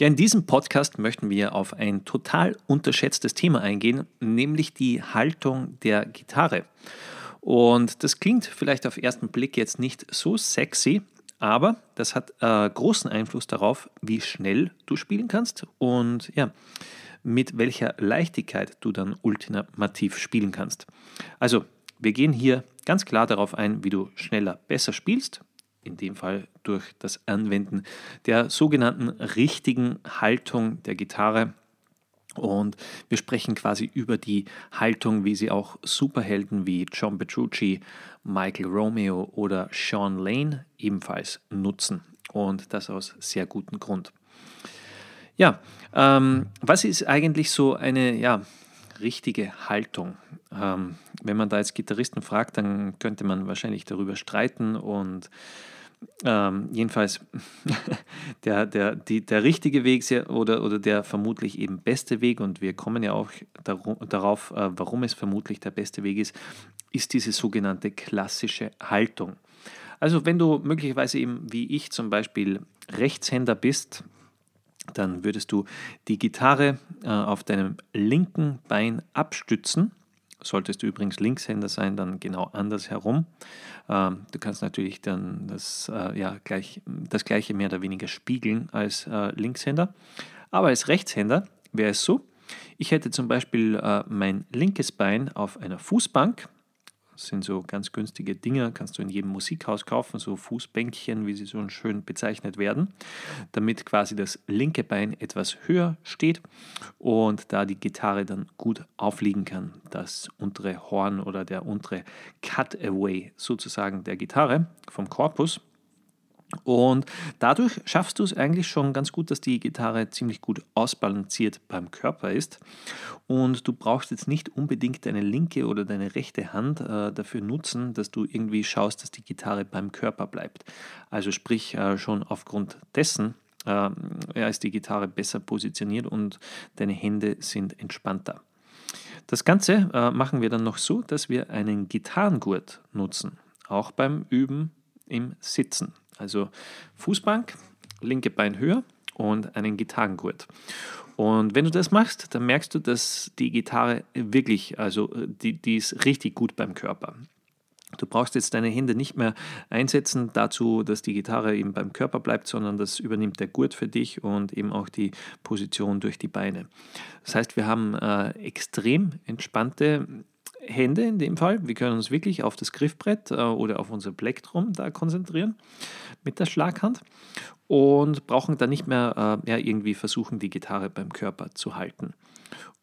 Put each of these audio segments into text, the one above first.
Ja, in diesem Podcast möchten wir auf ein total unterschätztes Thema eingehen, nämlich die Haltung der Gitarre. Und das klingt vielleicht auf ersten Blick jetzt nicht so sexy, aber das hat äh, großen Einfluss darauf, wie schnell du spielen kannst und ja, mit welcher Leichtigkeit du dann ultimativ spielen kannst. Also, wir gehen hier ganz klar darauf ein, wie du schneller besser spielst in dem Fall durch das Anwenden der sogenannten richtigen Haltung der Gitarre. Und wir sprechen quasi über die Haltung, wie sie auch Superhelden wie John Petrucci, Michael Romeo oder Sean Lane ebenfalls nutzen. Und das aus sehr gutem Grund. Ja, ähm, was ist eigentlich so eine ja, richtige Haltung? Ähm, wenn man da jetzt Gitarristen fragt, dann könnte man wahrscheinlich darüber streiten und ähm, jedenfalls der, der, die, der richtige Weg oder, oder der vermutlich eben beste Weg, und wir kommen ja auch darauf, äh, warum es vermutlich der beste Weg ist, ist diese sogenannte klassische Haltung. Also wenn du möglicherweise eben wie ich zum Beispiel Rechtshänder bist, dann würdest du die Gitarre äh, auf deinem linken Bein abstützen Solltest du übrigens Linkshänder sein, dann genau andersherum. Ähm, du kannst natürlich dann das, äh, ja, gleich, das gleiche mehr oder weniger spiegeln als äh, Linkshänder. Aber als Rechtshänder wäre es so, ich hätte zum Beispiel äh, mein linkes Bein auf einer Fußbank das sind so ganz günstige Dinge, kannst du in jedem Musikhaus kaufen, so Fußbänkchen, wie sie so schön bezeichnet werden, damit quasi das linke Bein etwas höher steht und da die Gitarre dann gut aufliegen kann. Das untere Horn oder der untere Cutaway sozusagen der Gitarre vom Korpus und dadurch schaffst du es eigentlich schon ganz gut, dass die Gitarre ziemlich gut ausbalanciert beim Körper ist. Und du brauchst jetzt nicht unbedingt deine linke oder deine rechte Hand äh, dafür nutzen, dass du irgendwie schaust, dass die Gitarre beim Körper bleibt. Also sprich, äh, schon aufgrund dessen äh, ist die Gitarre besser positioniert und deine Hände sind entspannter. Das Ganze äh, machen wir dann noch so, dass wir einen Gitarrengurt nutzen, auch beim Üben im Sitzen. Also Fußbank, linke Bein höher und einen Gitarrengurt. Und wenn du das machst, dann merkst du, dass die Gitarre wirklich, also die, die ist richtig gut beim Körper. Du brauchst jetzt deine Hände nicht mehr einsetzen dazu, dass die Gitarre eben beim Körper bleibt, sondern das übernimmt der Gurt für dich und eben auch die Position durch die Beine. Das heißt, wir haben äh, extrem entspannte Hände in dem Fall. Wir können uns wirklich auf das Griffbrett äh, oder auf unser Plektrum da konzentrieren mit der Schlaghand und brauchen dann nicht mehr äh, ja, irgendwie versuchen, die Gitarre beim Körper zu halten.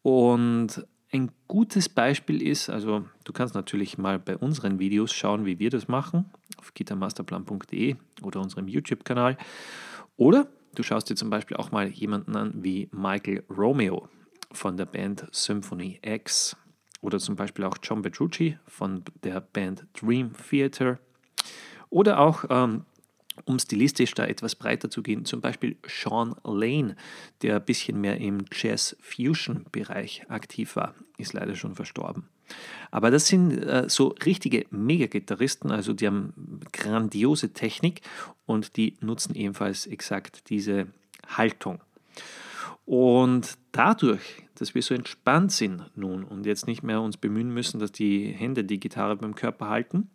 Und ein gutes Beispiel ist, also du kannst natürlich mal bei unseren Videos schauen, wie wir das machen, auf gitarmasterplan.de oder unserem YouTube-Kanal. Oder du schaust dir zum Beispiel auch mal jemanden an wie Michael Romeo von der Band Symphony X oder zum Beispiel auch John Petrucci von der Band Dream Theater oder auch ähm, um stilistisch da etwas breiter zu gehen, zum Beispiel Sean Lane, der ein bisschen mehr im Jazz-Fusion-Bereich aktiv war, ist leider schon verstorben. Aber das sind äh, so richtige Mega-Gitarristen, also die haben grandiose Technik und die nutzen ebenfalls exakt diese Haltung. Und dadurch, dass wir so entspannt sind nun und jetzt nicht mehr uns bemühen müssen, dass die Hände die Gitarre beim Körper halten,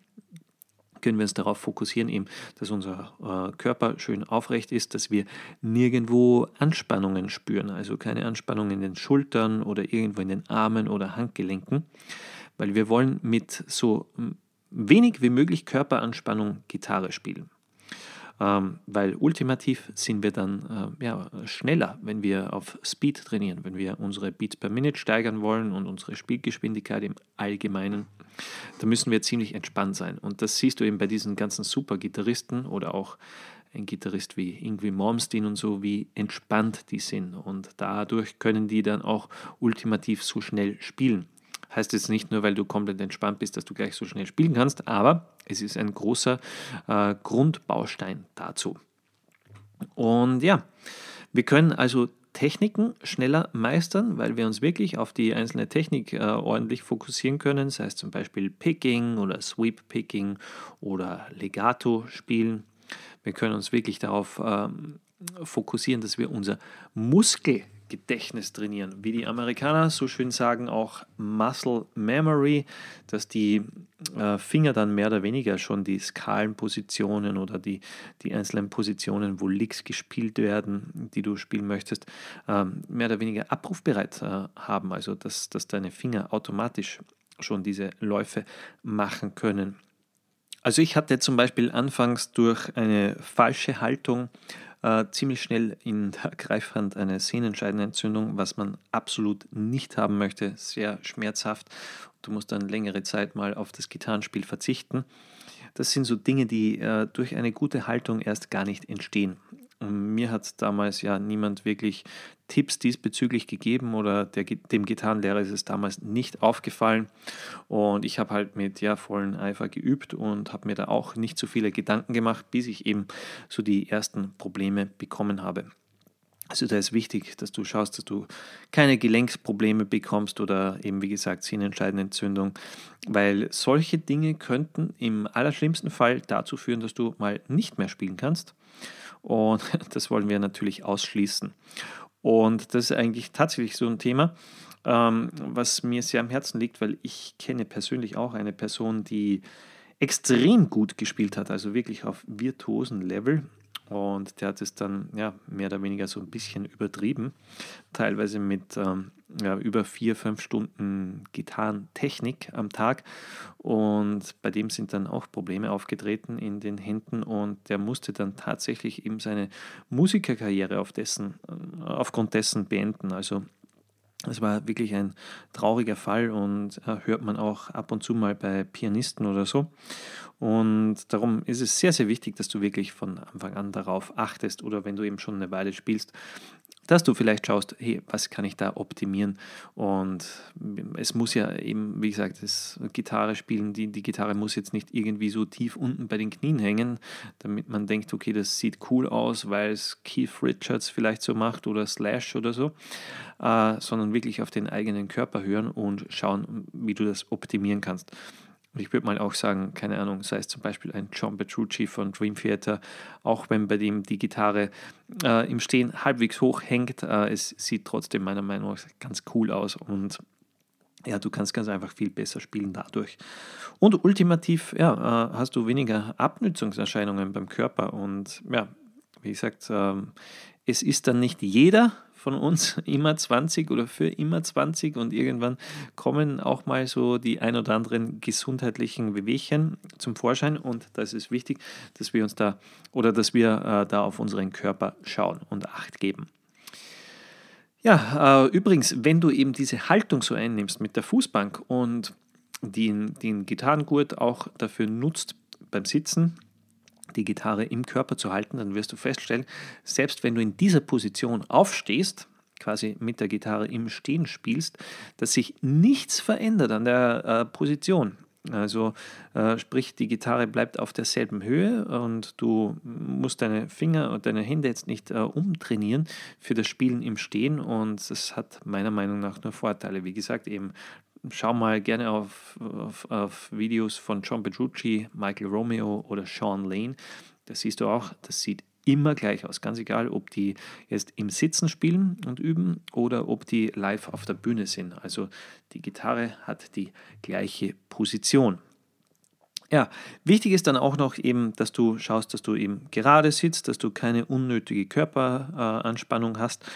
können wir uns darauf fokussieren, eben, dass unser äh, Körper schön aufrecht ist, dass wir nirgendwo Anspannungen spüren, also keine Anspannung in den Schultern oder irgendwo in den Armen oder Handgelenken, weil wir wollen mit so wenig wie möglich Körperanspannung Gitarre spielen. Ähm, weil ultimativ sind wir dann äh, ja, schneller, wenn wir auf Speed trainieren, wenn wir unsere Beats per Minute steigern wollen und unsere Spielgeschwindigkeit im Allgemeinen, da müssen wir ziemlich entspannt sein. Und das siehst du eben bei diesen ganzen Super-Gitarristen oder auch ein Gitarrist wie Ingrid Malmsteen und so, wie entspannt die sind. Und dadurch können die dann auch ultimativ so schnell spielen. Heißt jetzt nicht nur, weil du komplett entspannt bist, dass du gleich so schnell spielen kannst, aber es ist ein großer äh, Grundbaustein dazu. Und ja, wir können also Techniken schneller meistern, weil wir uns wirklich auf die einzelne Technik äh, ordentlich fokussieren können, sei es zum Beispiel Picking oder Sweep Picking oder Legato spielen. Wir können uns wirklich darauf ähm, fokussieren, dass wir unser Muskelgedächtnis trainieren. Wie die Amerikaner so schön sagen, auch Muscle Memory, dass die äh, Finger dann mehr oder weniger schon die Skalenpositionen oder die, die einzelnen Positionen, wo Licks gespielt werden, die du spielen möchtest, äh, mehr oder weniger abrufbereit äh, haben. Also dass, dass deine Finger automatisch schon diese Läufe machen können. Also ich hatte zum Beispiel anfangs durch eine falsche Haltung äh, ziemlich schnell in der Greifhand eine Sehnenscheidenentzündung, was man absolut nicht haben möchte, sehr schmerzhaft. Du musst dann längere Zeit mal auf das Gitarrenspiel verzichten. Das sind so Dinge, die äh, durch eine gute Haltung erst gar nicht entstehen. Und mir hat damals ja niemand wirklich Tipps diesbezüglich gegeben oder der, dem Gitarrenlehrer ist es damals nicht aufgefallen. Und ich habe halt mit ja, vollen Eifer geübt und habe mir da auch nicht so viele Gedanken gemacht, bis ich eben so die ersten Probleme bekommen habe. Also da ist wichtig, dass du schaust, dass du keine Gelenksprobleme bekommst oder eben wie gesagt Sehnenscheidenentzündung, weil solche Dinge könnten im allerschlimmsten Fall dazu führen, dass du mal nicht mehr spielen kannst. Und das wollen wir natürlich ausschließen. Und das ist eigentlich tatsächlich so ein Thema, ähm, was mir sehr am Herzen liegt, weil ich kenne persönlich auch eine Person, die extrem gut gespielt hat, also wirklich auf virtuosen Level. Und der hat es dann ja, mehr oder weniger so ein bisschen übertrieben, teilweise mit ähm, ja, über vier, fünf Stunden Gitarrentechnik am Tag. Und bei dem sind dann auch Probleme aufgetreten in den Händen und der musste dann tatsächlich eben seine Musikerkarriere auf dessen, äh, aufgrund dessen beenden. Also es war wirklich ein trauriger Fall und äh, hört man auch ab und zu mal bei Pianisten oder so. Und darum ist es sehr, sehr wichtig, dass du wirklich von Anfang an darauf achtest oder wenn du eben schon eine Weile spielst, dass du vielleicht schaust, hey, was kann ich da optimieren? Und es muss ja eben, wie gesagt, das Gitarre spielen, die, die Gitarre muss jetzt nicht irgendwie so tief unten bei den Knien hängen, damit man denkt, okay, das sieht cool aus, weil es Keith Richards vielleicht so macht oder Slash oder so, äh, sondern wirklich auf den eigenen Körper hören und schauen, wie du das optimieren kannst. Ich würde mal auch sagen, keine Ahnung, sei es zum Beispiel ein John Petrucci von Dream Theater, auch wenn bei dem die Gitarre äh, im Stehen halbwegs hoch hängt, äh, es sieht trotzdem meiner Meinung nach ganz cool aus und ja, du kannst ganz einfach viel besser spielen dadurch. Und ultimativ, ja, äh, hast du weniger Abnützungserscheinungen beim Körper und ja, wie gesagt, ähm, es ist dann nicht jeder von uns immer 20 oder für immer 20 und irgendwann kommen auch mal so die ein oder anderen gesundheitlichen Wehwehchen zum Vorschein und da ist wichtig, dass wir uns da oder dass wir äh, da auf unseren Körper schauen und Acht geben. Ja, äh, übrigens, wenn du eben diese Haltung so einnimmst mit der Fußbank und den, den Gitarrengurt auch dafür nutzt beim Sitzen, die Gitarre im Körper zu halten, dann wirst du feststellen, selbst wenn du in dieser Position aufstehst, quasi mit der Gitarre im Stehen spielst, dass sich nichts verändert an der äh, Position. Also äh, sprich, die Gitarre bleibt auf derselben Höhe und du musst deine Finger und deine Hände jetzt nicht äh, umtrainieren für das Spielen im Stehen und das hat meiner Meinung nach nur Vorteile. Wie gesagt, eben schau mal gerne auf, auf, auf Videos von John Petrucci, Michael Romeo oder Sean Lane. Da siehst du auch, das sieht immer gleich aus. Ganz egal, ob die jetzt im Sitzen spielen und üben oder ob die live auf der Bühne sind. Also die Gitarre hat die gleiche Position. Ja, wichtig ist dann auch noch eben, dass du schaust, dass du eben gerade sitzt, dass du keine unnötige Körperanspannung hast.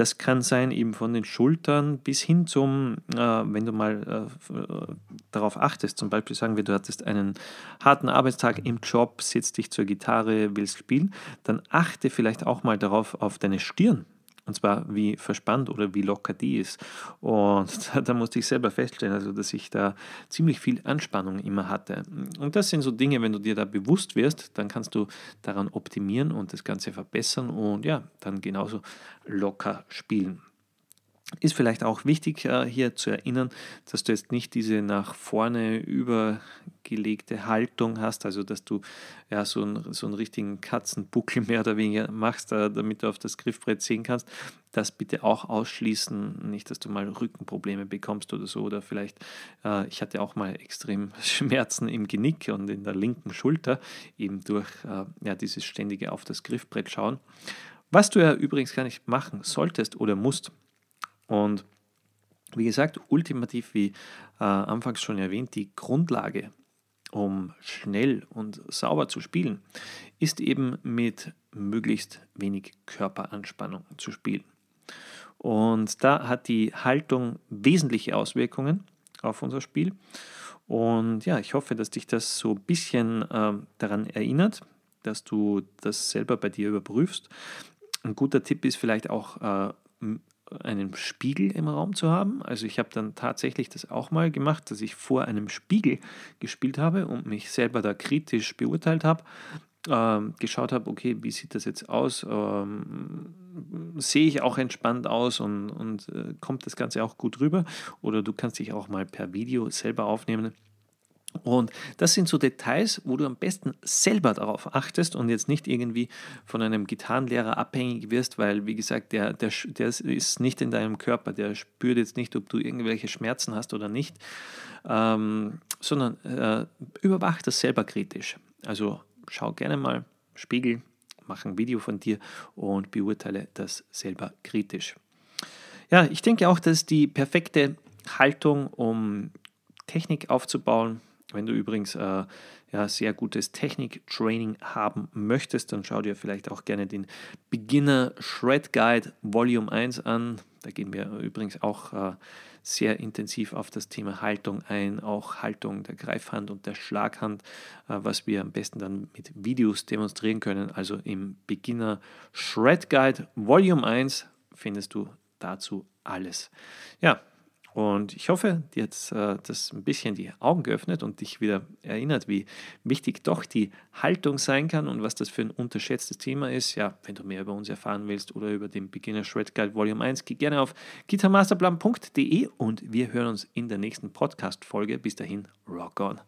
Das kann sein eben von den Schultern bis hin zum, äh, wenn du mal äh, darauf achtest, zum Beispiel sagen wir, du hattest einen harten Arbeitstag im Job, sitzt dich zur Gitarre, willst spielen, dann achte vielleicht auch mal darauf auf deine Stirn. Und zwar wie verspannt oder wie locker die ist. Und da, da, musste ich selber feststellen, also dass ich da ziemlich viel Anspannung immer hatte. Und das sind so Dinge, wenn du dir da bewusst wirst, dann kannst du daran optimieren und das Ganze verbessern und ja, dann genauso locker spielen. Ist vielleicht auch wichtig äh, hier zu erinnern, dass du jetzt nicht diese nach vorne übergelegte Haltung hast, also dass du ja so einen, so einen richtigen Katzenbuckel mehr oder weniger machst, äh, damit du auf das Griffbrett sehen kannst. Das bitte auch ausschließen, nicht, dass du mal Rückenprobleme bekommst oder so. Oder vielleicht, äh, ich hatte auch mal extrem Schmerzen im Genick und in der linken Schulter, eben durch ja, dieses ständige auf das Griffbrett schauen. Was du ja übrigens gar nicht machen solltest oder musst. Und wie gesagt, ultimativ, wie äh, anfangs schon erwähnt, die Grundlage, um schnell und sauber zu spielen, ist eben mit möglichst wenig Körperanspannung zu spielen. Und da hat die Haltung wesentliche Auswirkungen auf unser Spiel. Und ja, ich hoffe, dass dich das so ein bisschen äh, daran erinnert, dass du das selber bei dir überprüfst. Ein guter Tipp ist vielleicht auch äh, einen Spiegel im Raum zu haben. Also ich habe dann tatsächlich das auch mal gemacht, dass ich vor einem Spiegel gespielt habe und mich selber da kritisch beurteilt habe. Ähm, geschaut habe, okay, wie sieht das jetzt aus? Ähm, sehe ich auch entspannt aus und, und äh, kommt das Ganze auch gut rüber? Oder du kannst dich auch mal per Video selber aufnehmen und das sind so Details, wo du am besten selber darauf achtest und jetzt nicht irgendwie von einem Gitarrenlehrer abhängig wirst, weil, wie gesagt, der, der, der ist nicht in deinem Körper, der spürt jetzt nicht, ob du irgendwelche Schmerzen hast oder nicht, ähm, sondern äh, überwach das selber kritisch. Also schau gerne mal, Spiegel, mach ein Video von dir und beurteile das selber kritisch. Ja, ich denke auch, dass die perfekte Haltung, um Technik aufzubauen, wenn du übrigens äh, ja, sehr gutes Technik-Training haben möchtest, dann schau dir vielleicht auch gerne den Beginner Shred Guide Volume 1 an. Da gehen wir übrigens auch äh, sehr intensiv auf das Thema Haltung ein, auch Haltung der Greifhand und der Schlaghand, äh, was wir am besten dann mit Videos demonstrieren können. Also im Beginner Shred Guide Volume 1 findest du dazu alles. Ja, und ich hoffe, dir hat äh, das ein bisschen die Augen geöffnet und dich wieder erinnert, wie wichtig doch die Haltung sein kann und was das für ein unterschätztes Thema ist. Ja, wenn du mehr über uns erfahren willst oder über den Beginner Shred Guide Volume 1, geh gerne auf gitarmasterplan.de und wir hören uns in der nächsten Podcast-Folge. Bis dahin, rock on!